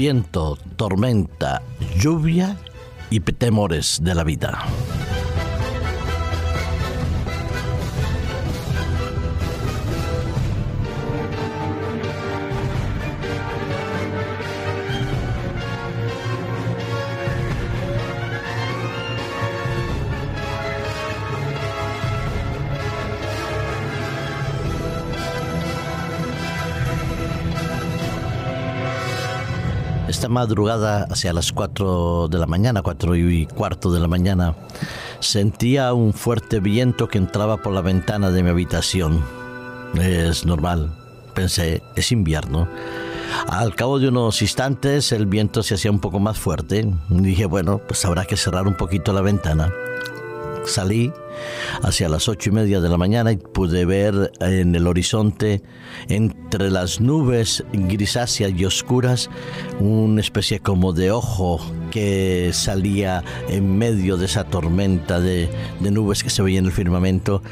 viento, tormenta, lluvia y temores de la vida. Esta madrugada, hacia las 4 de la mañana, 4 y cuarto de la mañana, sentía un fuerte viento que entraba por la ventana de mi habitación. Es normal, pensé, es invierno. Al cabo de unos instantes el viento se hacía un poco más fuerte. Dije, bueno, pues habrá que cerrar un poquito la ventana. Salí hacia las ocho y media de la mañana y pude ver en el horizonte, entre las nubes grisáceas y oscuras, una especie como de ojo que salía en medio de esa tormenta de, de nubes que se veía en el firmamento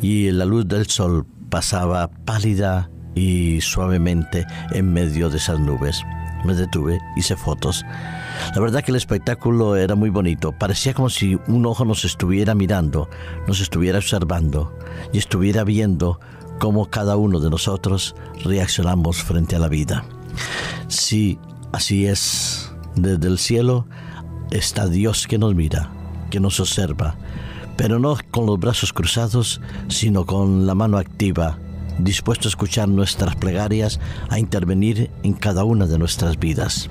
y la luz del sol pasaba pálida y suavemente en medio de esas nubes. Me detuve, hice fotos. La verdad que el espectáculo era muy bonito. Parecía como si un ojo nos estuviera mirando, nos estuviera observando y estuviera viendo cómo cada uno de nosotros reaccionamos frente a la vida. Sí, así es. Desde el cielo está Dios que nos mira, que nos observa, pero no con los brazos cruzados, sino con la mano activa, dispuesto a escuchar nuestras plegarias, a intervenir en cada una de nuestras vidas.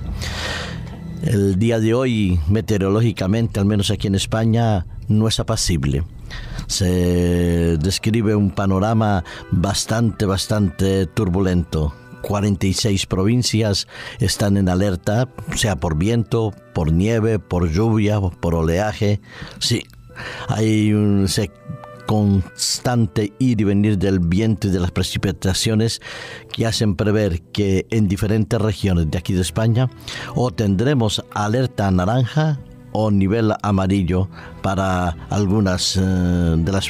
El día de hoy, meteorológicamente, al menos aquí en España, no es apacible. Se describe un panorama bastante, bastante turbulento. 46 provincias están en alerta, sea por viento, por nieve, por lluvia, por oleaje. Sí, hay un, constante ir y venir del viento y de las precipitaciones que hacen prever que en diferentes regiones de aquí de España o tendremos alerta naranja o nivel amarillo para algunas eh, de las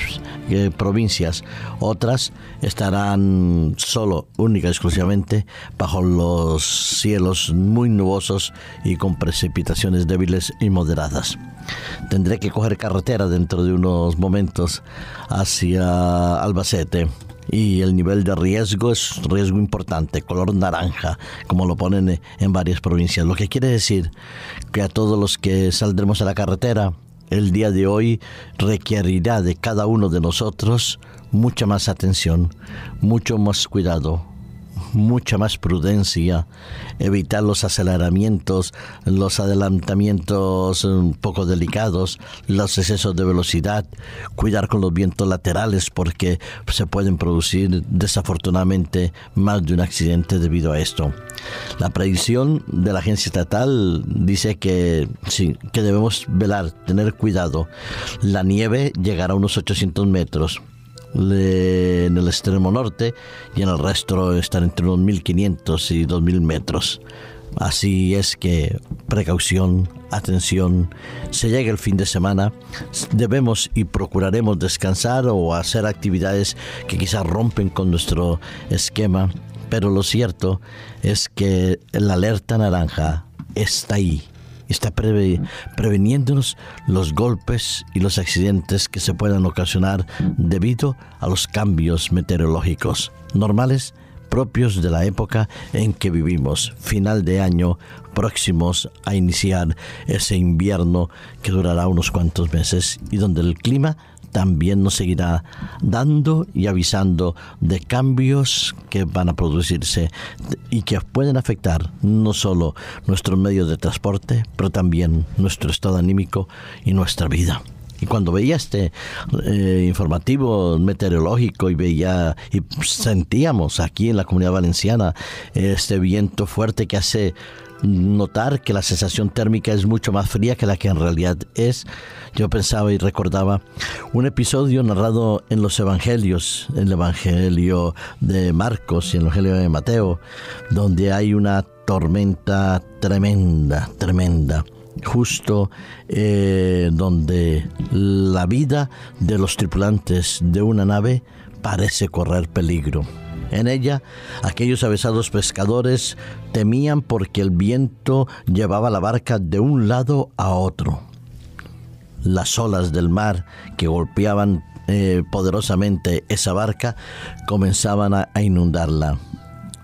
eh, provincias. Otras estarán solo, única y exclusivamente, bajo los cielos muy nubosos y con precipitaciones débiles y moderadas. Tendré que coger carretera dentro de unos momentos hacia Albacete y el nivel de riesgo es riesgo importante, color naranja, como lo ponen en varias provincias. Lo que quiere decir que a todos los que saldremos a la carretera, el día de hoy requerirá de cada uno de nosotros mucha más atención, mucho más cuidado, mucha más prudencia, evitar los aceleramientos, los adelantamientos un poco delicados, los excesos de velocidad, cuidar con los vientos laterales porque se pueden producir desafortunadamente más de un accidente debido a esto. La predicción de la agencia estatal dice que sí, que debemos velar, tener cuidado. La nieve llegará a unos 800 metros en el extremo norte y en el resto están entre unos 1500 y 2000 metros. Así es que precaución, atención, se llega el fin de semana, debemos y procuraremos descansar o hacer actividades que quizás rompen con nuestro esquema, pero lo cierto es que la alerta naranja está ahí está preveniéndonos los golpes y los accidentes que se puedan ocasionar debido a los cambios meteorológicos normales propios de la época en que vivimos, final de año, próximos a iniciar ese invierno que durará unos cuantos meses y donde el clima también nos seguirá dando y avisando de cambios que van a producirse y que pueden afectar no solo nuestros medios de transporte, pero también nuestro estado anímico y nuestra vida. Y cuando veía este eh, informativo meteorológico y veía y sentíamos aquí en la comunidad valenciana este viento fuerte que hace notar que la sensación térmica es mucho más fría que la que en realidad es. Yo pensaba y recordaba un episodio narrado en los evangelios, en el evangelio de Marcos y en el evangelio de Mateo, donde hay una tormenta tremenda, tremenda justo eh, donde la vida de los tripulantes de una nave parece correr peligro. En ella, aquellos avesados pescadores temían porque el viento llevaba la barca de un lado a otro. Las olas del mar que golpeaban eh, poderosamente esa barca comenzaban a, a inundarla.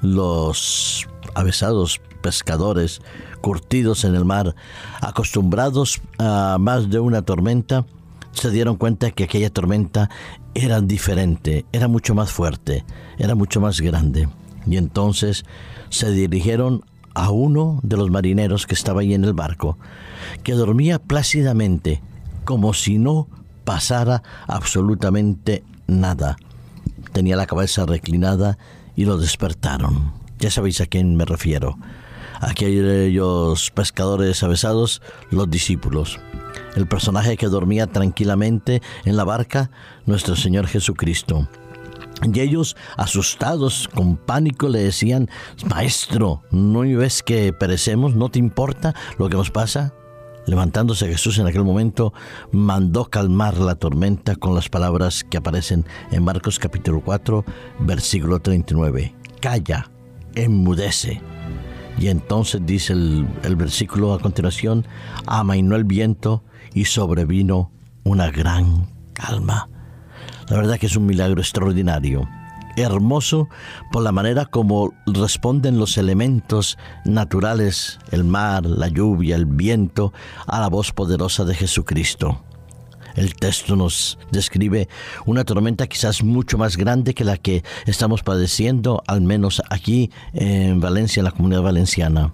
Los avesados pescadores, curtidos en el mar, acostumbrados a más de una tormenta, se dieron cuenta que aquella tormenta era diferente, era mucho más fuerte, era mucho más grande. Y entonces se dirigieron a uno de los marineros que estaba ahí en el barco, que dormía plácidamente, como si no pasara absolutamente nada. Tenía la cabeza reclinada y lo despertaron. Ya sabéis a quién me refiero. Aquellos pescadores avesados, los discípulos el personaje que dormía tranquilamente en la barca, nuestro Señor Jesucristo. Y ellos, asustados, con pánico, le decían, Maestro, ¿no ves que perecemos? ¿No te importa lo que nos pasa? Levantándose Jesús en aquel momento, mandó calmar la tormenta con las palabras que aparecen en Marcos capítulo 4, versículo 39. Calla, enmudece. Y entonces dice el, versículo a continuación, amainó el viento y sobrevino una gran calma. La verdad que es un milagro extraordinario, hermoso por la manera como responden los elementos naturales, el mar, la lluvia, el viento, a la voz poderosa de Jesucristo. El texto nos describe una tormenta quizás mucho más grande que la que estamos padeciendo, al menos aquí en Valencia, en la comunidad valenciana.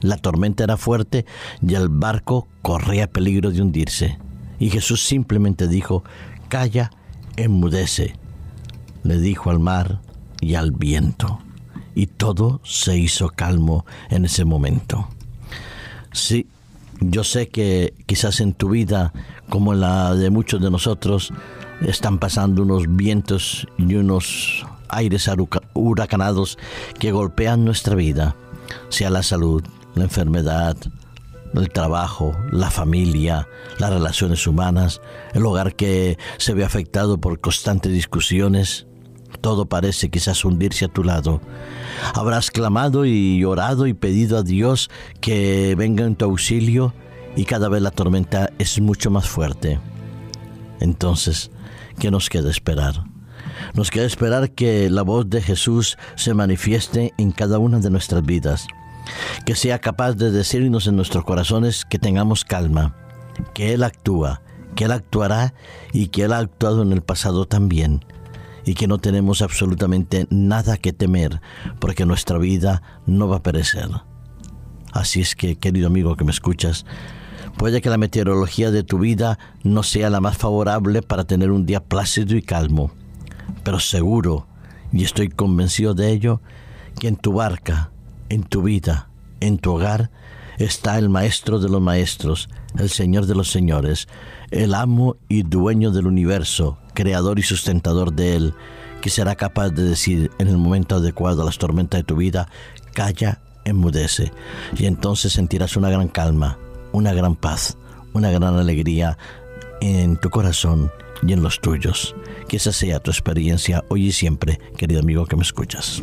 La tormenta era fuerte y el barco corría peligro de hundirse. Y Jesús simplemente dijo, calla, enmudece. Le dijo al mar y al viento. Y todo se hizo calmo en ese momento. Sí, yo sé que quizás en tu vida, como en la de muchos de nosotros, están pasando unos vientos y unos aires huracanados que golpean nuestra vida, sea la salud, la enfermedad, el trabajo, la familia, las relaciones humanas, el hogar que se ve afectado por constantes discusiones, todo parece quizás hundirse a tu lado. Habrás clamado y orado y pedido a Dios que venga en tu auxilio y cada vez la tormenta es mucho más fuerte. Entonces, ¿qué nos queda esperar? Nos queda esperar que la voz de Jesús se manifieste en cada una de nuestras vidas que sea capaz de decirnos en nuestros corazones que tengamos calma, que Él actúa, que Él actuará y que Él ha actuado en el pasado también, y que no tenemos absolutamente nada que temer, porque nuestra vida no va a perecer. Así es que, querido amigo que me escuchas, puede que la meteorología de tu vida no sea la más favorable para tener un día plácido y calmo, pero seguro, y estoy convencido de ello, que en tu barca, en tu vida, en tu hogar, está el Maestro de los Maestros, el Señor de los Señores, el amo y dueño del universo, creador y sustentador de él, que será capaz de decir en el momento adecuado a las tormentas de tu vida, calla, enmudece, y entonces sentirás una gran calma, una gran paz, una gran alegría en tu corazón y en los tuyos. Que esa sea tu experiencia hoy y siempre, querido amigo que me escuchas.